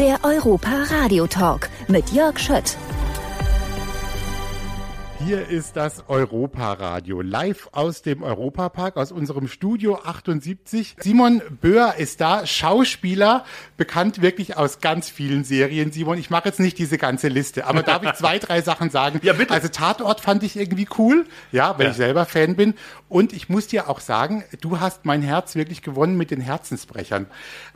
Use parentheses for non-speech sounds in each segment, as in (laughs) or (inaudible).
Der Europa Radio Talk mit Jörg Schött. Hier ist das Europa-Radio, live aus dem Europapark, aus unserem Studio 78. Simon Böhr ist da, Schauspieler, bekannt wirklich aus ganz vielen Serien. Simon, ich mache jetzt nicht diese ganze Liste, aber darf ich zwei, drei Sachen sagen? Ja, bitte. Also Tatort fand ich irgendwie cool, ja, weil Ja. ich selber Fan bin. Und ich muss dir auch sagen, du hast mein Herz wirklich gewonnen mit den Herzensbrechern.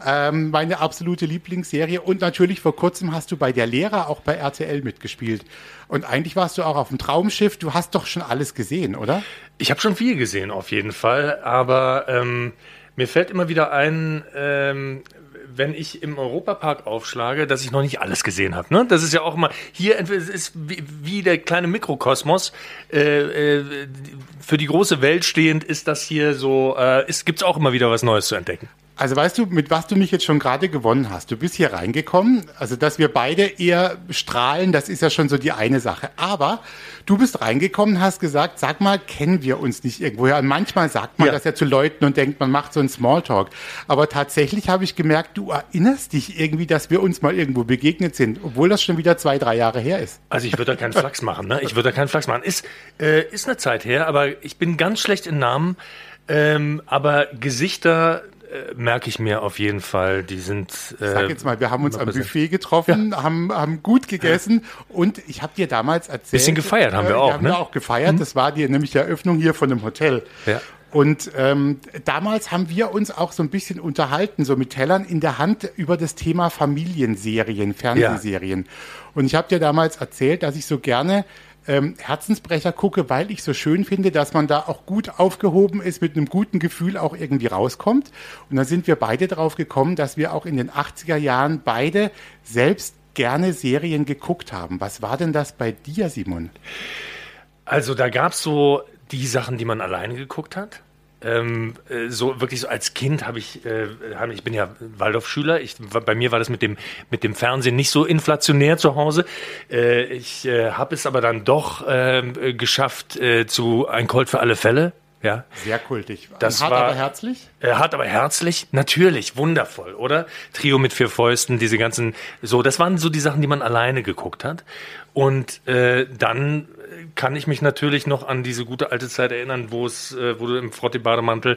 Ähm, meine absolute Lieblingsserie. Und natürlich vor kurzem hast du bei der Lehrer auch bei RTL mitgespielt. Und eigentlich warst du auch auf dem Traumschiff. Du hast doch schon alles gesehen, oder? Ich habe schon viel gesehen, auf jeden Fall. Aber ähm, mir fällt immer wieder ein, ähm, wenn ich im Europapark aufschlage, dass ich noch nicht alles gesehen habe. Ne? Das ist ja auch immer hier entweder es ist wie, wie der kleine Mikrokosmos. Äh, äh, für die große Welt stehend ist das hier so. Äh, es gibt auch immer wieder was Neues zu entdecken. Also weißt du, mit was du mich jetzt schon gerade gewonnen hast? Du bist hier reingekommen. Also, dass wir beide eher strahlen, das ist ja schon so die eine Sache. Aber du bist reingekommen, hast gesagt, sag mal, kennen wir uns nicht irgendwoher? Und manchmal sagt man Ja. das ja zu Leuten und denkt, man macht so einen Smalltalk. Aber tatsächlich habe ich gemerkt, du erinnerst dich irgendwie, dass wir uns mal irgendwo begegnet sind, obwohl das schon wieder zwei, drei Jahre her ist. Also ich würde da keinen Flachs machen, ne? Ich würde da keinen Flachs machen. Ist, äh, ist eine Zeit her, aber ich bin ganz schlecht in Namen. Ähm, aber Gesichter merke ich mir auf jeden Fall. Die sind. Äh, Sag jetzt mal, wir haben uns am. Buffet getroffen, haben, haben gut gegessen und ich habe dir damals erzählt. Bisschen gefeiert haben wir äh, auch, Haben ne? wir auch gefeiert. Das war die, nämlich die Eröffnung hier von dem Hotel. Ja. Und ähm, damals haben wir uns auch so ein bisschen unterhalten, so mit Tellern in der Hand über das Thema Familienserien, Fernsehserien. Und ich habe dir damals erzählt, dass ich so gerne ähm, Herzensbrecher gucke, weil ich so schön finde, dass man da auch gut aufgehoben ist, mit einem guten Gefühl auch irgendwie rauskommt. Und dann sind wir beide drauf gekommen, dass wir auch in den 80er Jahren beide selbst gerne Serien geguckt haben. Was war denn das bei dir, Simon? Also da gab's so die Sachen, die man alleine geguckt hat. Ähm, äh, so wirklich so als Kind habe ich, äh, hab, ich bin ja Waldorfschüler. Ich, bei mir war das mit dem mit dem Fernsehen nicht so inflationär zu Hause. Äh, ich äh, habe es aber dann doch ähm, äh, geschafft äh, zu ein Colt für alle Fälle. Ja, Sehr kultig. Das Hart, war- aber herzlich? äh, hart aber herzlich, natürlich, wundervoll, oder? Trio mit vier Fäusten, diese ganzen, so, das waren so die Sachen, die man alleine geguckt hat. Und äh, dann äh, kann ich mich natürlich noch an diese gute alte Zeit erinnern, wo es, äh, wo du im Frotti-Bademantel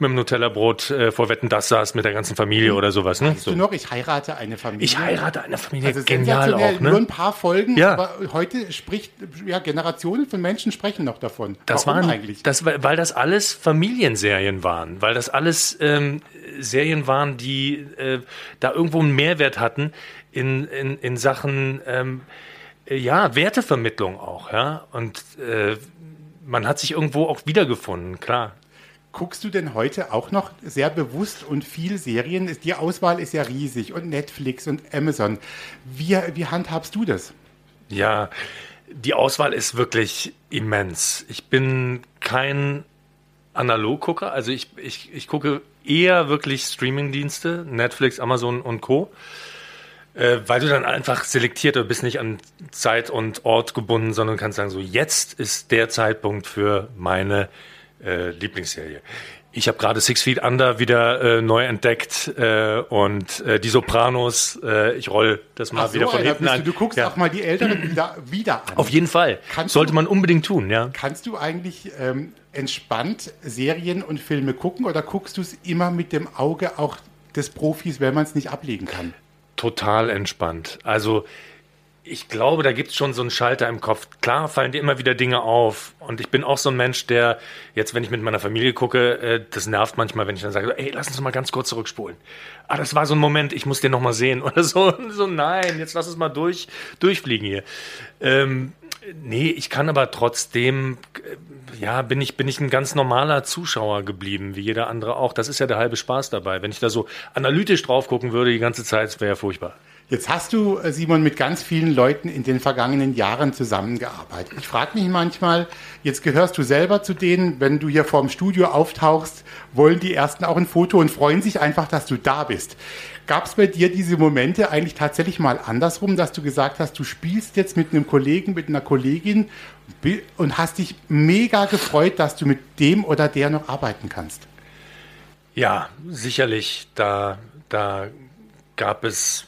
mit dem Nutella-Brot äh, vor Wetten das saß mit der ganzen Familie oder sowas. Ne? Weißt du noch, ich heirate eine Familie. Ich heirate eine Familie, Also genial auch, Nur ein ne? paar Folgen, Ja. aber heute spricht, ja, Generationen von Menschen sprechen noch davon. Das Warum waren eigentlich? Das, weil das alles Familienserien waren, weil das alles ähm, Serien waren, die äh, da irgendwo einen Mehrwert hatten in, in, in Sachen ähm, äh, ja Wertevermittlung auch, ja und äh, man hat sich irgendwo auch wiedergefunden, klar. Guckst du denn heute auch noch sehr bewusst und viel Serien? Die Auswahl ist ja riesig und Netflix und Amazon. Wie, wie handhabst du das? Ja, die Auswahl ist wirklich immens. Ich bin kein Analoggucker, also ich, ich, ich gucke eher wirklich Streamingdienste, Netflix, Amazon und Co. Äh, weil du dann einfach selektiert oder bist nicht an Zeit und Ort gebunden, sondern kannst sagen, so jetzt ist der Zeitpunkt für meine äh, Lieblingsserie. Ich habe gerade Six Feet Under wieder äh, neu entdeckt äh, und äh, die Sopranos, äh, ich roll das mal Ach wieder von Alter, hinten an. du, du guckst Ja. auch mal die Älteren (clears throat) wieder, wieder an. Auf jeden Fall. Kannst Sollte du- man unbedingt tun, ja. Kannst du eigentlich ähm, entspannt Serien und Filme gucken oder guckst du es immer mit dem Auge auch des Profis, wenn man es nicht ablegen kann? Total entspannt. Also ich glaube, da gibt es schon so einen Schalter im Kopf. Klar fallen dir immer wieder Dinge auf. Und ich bin auch so ein Mensch, der jetzt, wenn ich mit meiner Familie gucke, äh, das nervt manchmal, wenn ich dann sage, ey, lass uns mal ganz kurz zurückspulen. Ah, das war so ein Moment, ich muss den noch mal sehen. (laughs) Oder so, so nein, jetzt lass uns mal durch, durchfliegen hier. Ähm, nee, ich kann aber trotzdem, äh, ja, bin ich, bin ich ein ganz normaler Zuschauer geblieben, wie jeder andere auch. Das ist ja der halbe Spaß dabei. Wenn ich da so analytisch drauf gucken würde die ganze Zeit, wäre ja furchtbar. Jetzt hast du, äh, Simon, mit ganz vielen Leuten in den vergangenen Jahren zusammengearbeitet. Ich frage mich manchmal, jetzt gehörst du selber zu denen, wenn du hier vorm Studio auftauchst, wollen die Ersten auch ein Foto und freuen sich einfach, dass du da bist. Gab es bei dir diese Momente eigentlich tatsächlich mal andersrum, dass du gesagt hast, du spielst jetzt mit einem Kollegen, mit einer Kollegin und hast dich mega gefreut, dass du mit dem oder der noch arbeiten kannst? Ja, sicherlich. Da, da gab es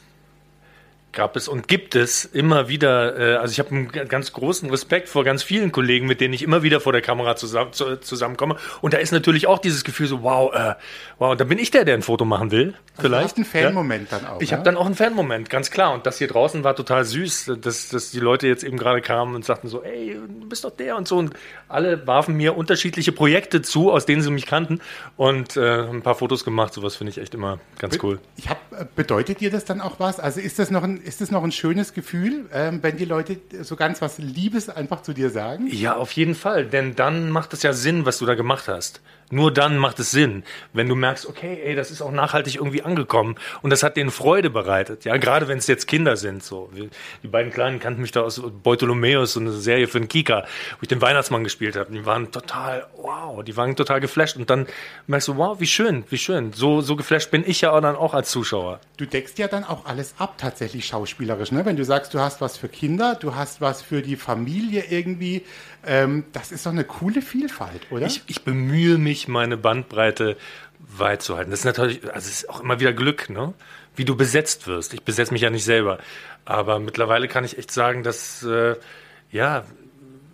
gab es und gibt es immer wieder, äh, also ich habe einen ganz großen Respekt vor ganz vielen Kollegen, mit denen ich immer wieder vor der Kamera zusammen, zu, zusammenkomme. Und da ist natürlich auch dieses Gefühl so, wow, äh, wow, da bin ich der, der ein Foto machen will. Also vielleicht ein Fan-Moment ja? dann auch. Ich ja? habe dann auch einen Fan-Moment, ganz klar. Und das hier draußen war total süß, dass, dass die Leute jetzt eben gerade kamen und sagten so, ey, du bist doch der und so. Und alle warfen mir unterschiedliche Projekte zu, aus denen sie mich kannten und äh, ein paar Fotos gemacht. Sowas finde ich echt immer ganz cool. Ich hab, äh, bedeutet dir das dann auch was? Also ist das noch ein ist das noch ein schönes Gefühl, ähm, wenn die Leute so ganz was Liebes einfach zu dir sagen? Ja, auf jeden Fall, denn dann macht es ja Sinn, was du da gemacht hast. Nur dann macht es Sinn, wenn du merkst, okay, ey, das ist auch nachhaltig irgendwie angekommen und das hat denen Freude bereitet. Ja, gerade wenn es jetzt Kinder sind. So, die beiden Kleinen kannten mich da aus Beutolomeus, so eine Serie für den Kika, wo ich den Weihnachtsmann gespielt habe. Die waren total, wow, die waren total geflasht und dann merkst du, wow, wie schön, wie schön. So, so geflasht bin ich ja dann auch als Zuschauer. Du deckst ja dann auch alles ab, tatsächlich schauspielerisch, ne? Wenn du sagst, du hast was für Kinder, du hast was für die Familie irgendwie. Ähm, das ist doch eine coole Vielfalt, oder? Ich, ich bemühe mich, meine Bandbreite weit zu halten. Das ist natürlich, also es ist auch immer wieder Glück, ne? Wie du besetzt wirst. Ich besetze mich ja nicht selber. Aber mittlerweile kann ich echt sagen, dass äh, ja,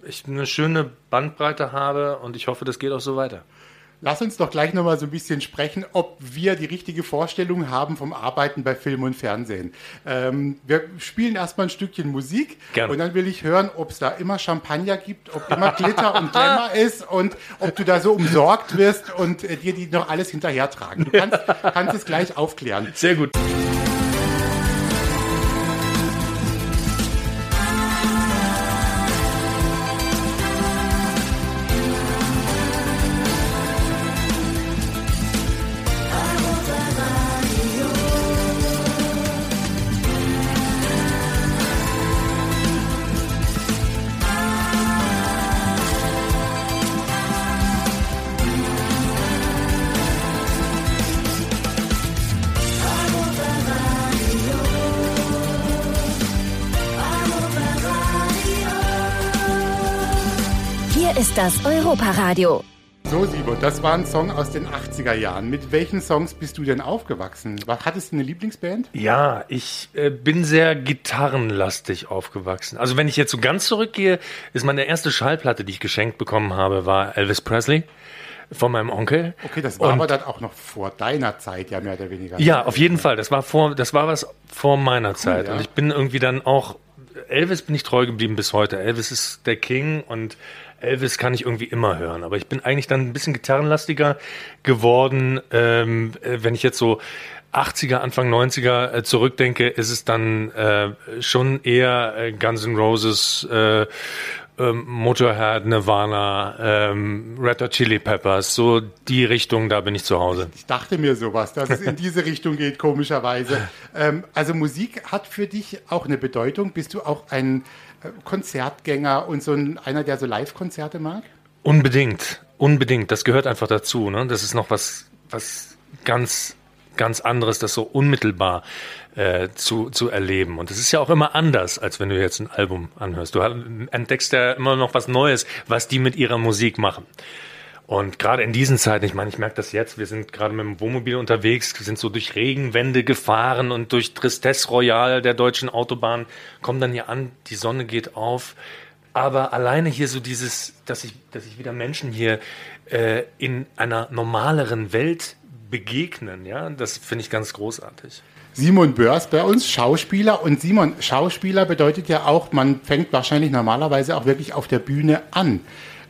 ich eine schöne Bandbreite habe und ich hoffe, das geht auch so weiter. Lass uns doch gleich nochmal so ein bisschen sprechen, ob wir die richtige Vorstellung haben vom Arbeiten bei Film und Fernsehen. Ähm, wir spielen erstmal ein Stückchen Musik Gerne. und dann will ich hören, ob es da immer Champagner gibt, ob immer Glitter und Glamour (laughs) ist und ob du da so umsorgt wirst und äh, dir die noch alles hinterhertragen. Du kannst, kannst es gleich aufklären. Sehr gut. Das Europa-Radio. So, Simon, das war ein Song aus den 80er Jahren. Mit welchen Songs bist du denn aufgewachsen? Hattest du eine Lieblingsband? Ja, ich äh, bin sehr gitarrenlastig aufgewachsen. Also wenn ich jetzt so ganz zurückgehe, ist meine erste Schallplatte, die ich geschenkt bekommen habe, war Elvis Presley von meinem Onkel. Okay, das war und, aber dann auch noch vor deiner Zeit, ja mehr oder weniger. Ja, auf jeden Fall. Das war vor, das war was vor meiner cool, Zeit. Ja. Und ich bin irgendwie dann auch Elvis bin ich treu geblieben bis heute. Elvis ist der King und Elvis kann ich irgendwie immer hören, aber ich bin eigentlich dann ein bisschen gitarrenlastiger geworden. Ähm, äh, wenn ich jetzt so 80er, Anfang 90er äh, zurückdenke, ist es dann äh, schon eher äh, Guns N' Roses, äh, ähm, Motorhead, Nirvana, ähm, Red Hot Chili Peppers, so die Richtung, da bin ich zu Hause. Ich dachte mir sowas, dass es in diese Richtung geht, komischerweise. Ähm, also Musik hat für dich auch eine Bedeutung. Bist du auch ein Konzertgänger und so ein, einer, der so Live-Konzerte mag? Unbedingt, unbedingt. Das gehört einfach dazu. Ne? Das ist noch was, was ganz, ganz anderes, das so unmittelbar äh, zu, zu erleben. Und es ist ja auch immer anders, als wenn du jetzt ein Album anhörst. Du entdeckst ja immer noch was Neues, was die mit ihrer Musik machen. Und gerade in diesen Zeiten, ich meine, ich merke das jetzt, wir sind gerade mit dem Wohnmobil unterwegs, sind so durch Regenwände gefahren und durch Tristesse Royal der deutschen Autobahn, kommen dann hier an, die Sonne geht auf. Aber alleine hier so dieses, dass ich, dass ich wieder Menschen hier äh, in einer normaleren Welt begegnen, ja, das finde ich ganz großartig. Simon Börs bei uns, Schauspieler. Und Simon, Schauspieler bedeutet ja auch, man fängt wahrscheinlich normalerweise auch wirklich auf der Bühne an.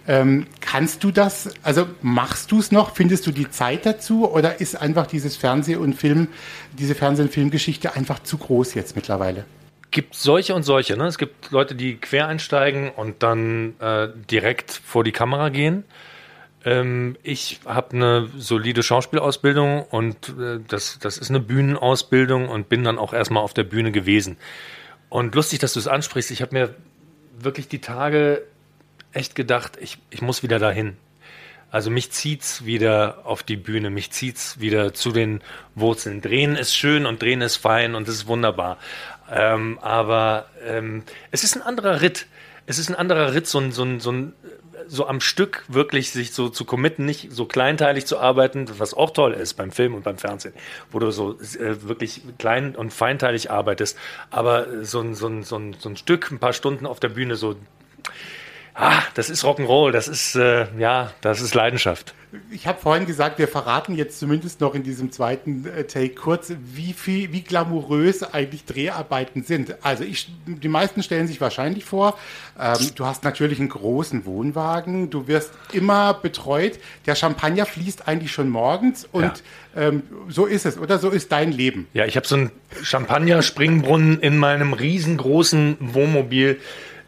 Ähm, kannst du das, also machst du es noch? Findest du die Zeit dazu? Oder ist einfach dieses Fernseh- und Film, diese Fernseh- und Filmgeschichte einfach zu groß jetzt mittlerweile? gibt solche und solche. Ne? Es gibt Leute, die quer einsteigen und dann äh, direkt vor die Kamera gehen. Ähm, ich habe eine solide Schauspielausbildung und äh, das, das ist eine Bühnenausbildung und bin dann auch erstmal auf der Bühne gewesen. Und lustig, dass du es ansprichst. Ich habe mir wirklich die Tage echt gedacht, ich, ich muss wieder dahin. Also mich zieht's wieder auf die Bühne, mich zieht's wieder zu den Wurzeln. Drehen ist schön und drehen ist fein und es ist wunderbar. Ähm, aber ähm, es ist ein anderer Ritt. Es ist ein anderer Ritt, so ein, so ein, so ein so am Stück wirklich sich so zu committen, nicht so kleinteilig zu arbeiten, was auch toll ist beim Film und beim Fernsehen, wo du so äh, wirklich klein und feinteilig arbeitest, aber so ein, so, ein, so, ein, so ein Stück, ein paar Stunden auf der Bühne so Ah, das ist Rock'n'Roll, das ist äh, ja, das ist Leidenschaft. Ich habe vorhin gesagt, wir verraten jetzt zumindest noch in diesem zweiten äh, Take kurz, wie viel, wie glamourös eigentlich Dreharbeiten sind. Also ich, die meisten stellen sich wahrscheinlich vor, ähm, du hast natürlich einen großen Wohnwagen, du wirst immer betreut, der Champagner fließt eigentlich schon morgens und ja. ähm, so ist es, oder so ist dein Leben. Ja, ich habe so einen Champagner-Springbrunnen in meinem riesengroßen Wohnmobil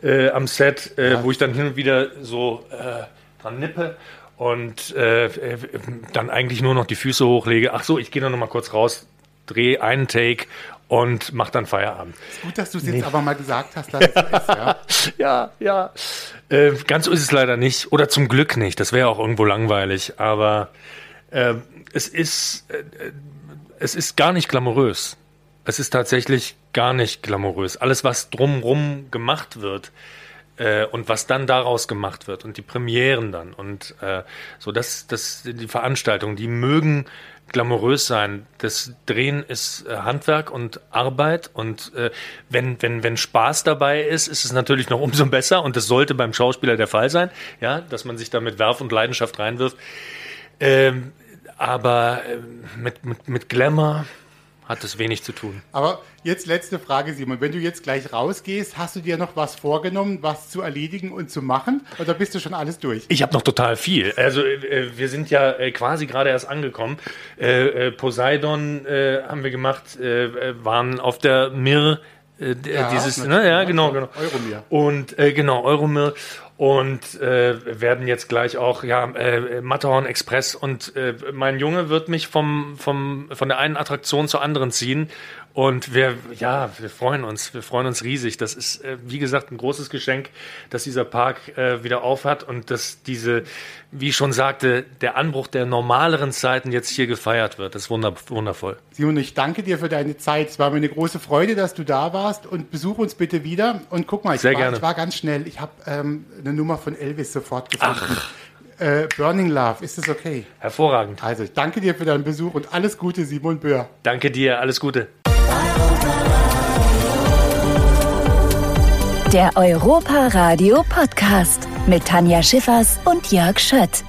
äh, am Set, äh, ja. wo ich dann hin und wieder so äh, dran nippe und äh, dann eigentlich nur noch die Füße hochlege. Ach so, ich gehe dann noch mal kurz raus, drehe einen Take und mach dann Feierabend. Ist gut, dass du es jetzt aber mal gesagt hast, dass es so ist, ja. (laughs) ja, ja. Äh, ganz so ist es leider nicht. Oder zum Glück nicht. Das wäre auch irgendwo langweilig. Aber äh, es ist, äh, es ist gar nicht glamourös. Es ist tatsächlich gar nicht glamourös. Alles, was drumrum gemacht wird äh, und was dann daraus gemacht wird und die Premieren dann und äh, so, das, das, die Veranstaltungen, die mögen glamourös sein. Das Drehen ist äh, Handwerk und Arbeit und äh, wenn, wenn, wenn Spaß dabei ist, ist es natürlich noch umso (laughs) besser und das sollte beim Schauspieler der Fall sein, ja, dass man sich da mit Werf und Leidenschaft reinwirft. Ähm, aber äh, mit, mit, mit Glamour, hat das wenig zu tun. Aber jetzt letzte Frage, Simon. Wenn du jetzt gleich rausgehst, hast du dir noch was vorgenommen, was zu erledigen und zu machen? Oder bist du schon alles durch? Ich habe noch total viel. Also äh, wir sind ja äh, quasi gerade erst angekommen. Äh, äh Poseidon äh, haben wir gemacht, äh, waren auf der Mir ja, dieses, ne, ja, genau, genau. Euromir. Und genau, Euromir und äh, werden jetzt gleich auch ja äh, Matterhorn Express und äh, mein Junge wird mich vom vom von der einen Attraktion zur anderen ziehen und wir, ja, wir freuen uns, wir freuen uns riesig. Das ist, äh, wie gesagt, ein großes Geschenk, dass dieser Park äh, wieder auf hat und dass diese, wie ich schon sagte, der Anbruch der normaleren Zeiten jetzt hier gefeiert wird. Das ist wundervoll. Simon, ich danke dir für deine Zeit. Es war mir eine große Freude, dass du da warst und besuch uns bitte wieder. Und guck mal, ich, Sehr war, gerne. ich war ganz schnell. Ich habe ähm, eine Nummer von Elvis sofort gefunden. Ach. Äh, Burning Love, ist das okay? Hervorragend. Also, ich danke dir für deinen Besuch und alles Gute, Simon Böhr. Danke dir, alles Gute. Der Europa Radio Podcast mit Tanja Schiffers und Jörg Schött.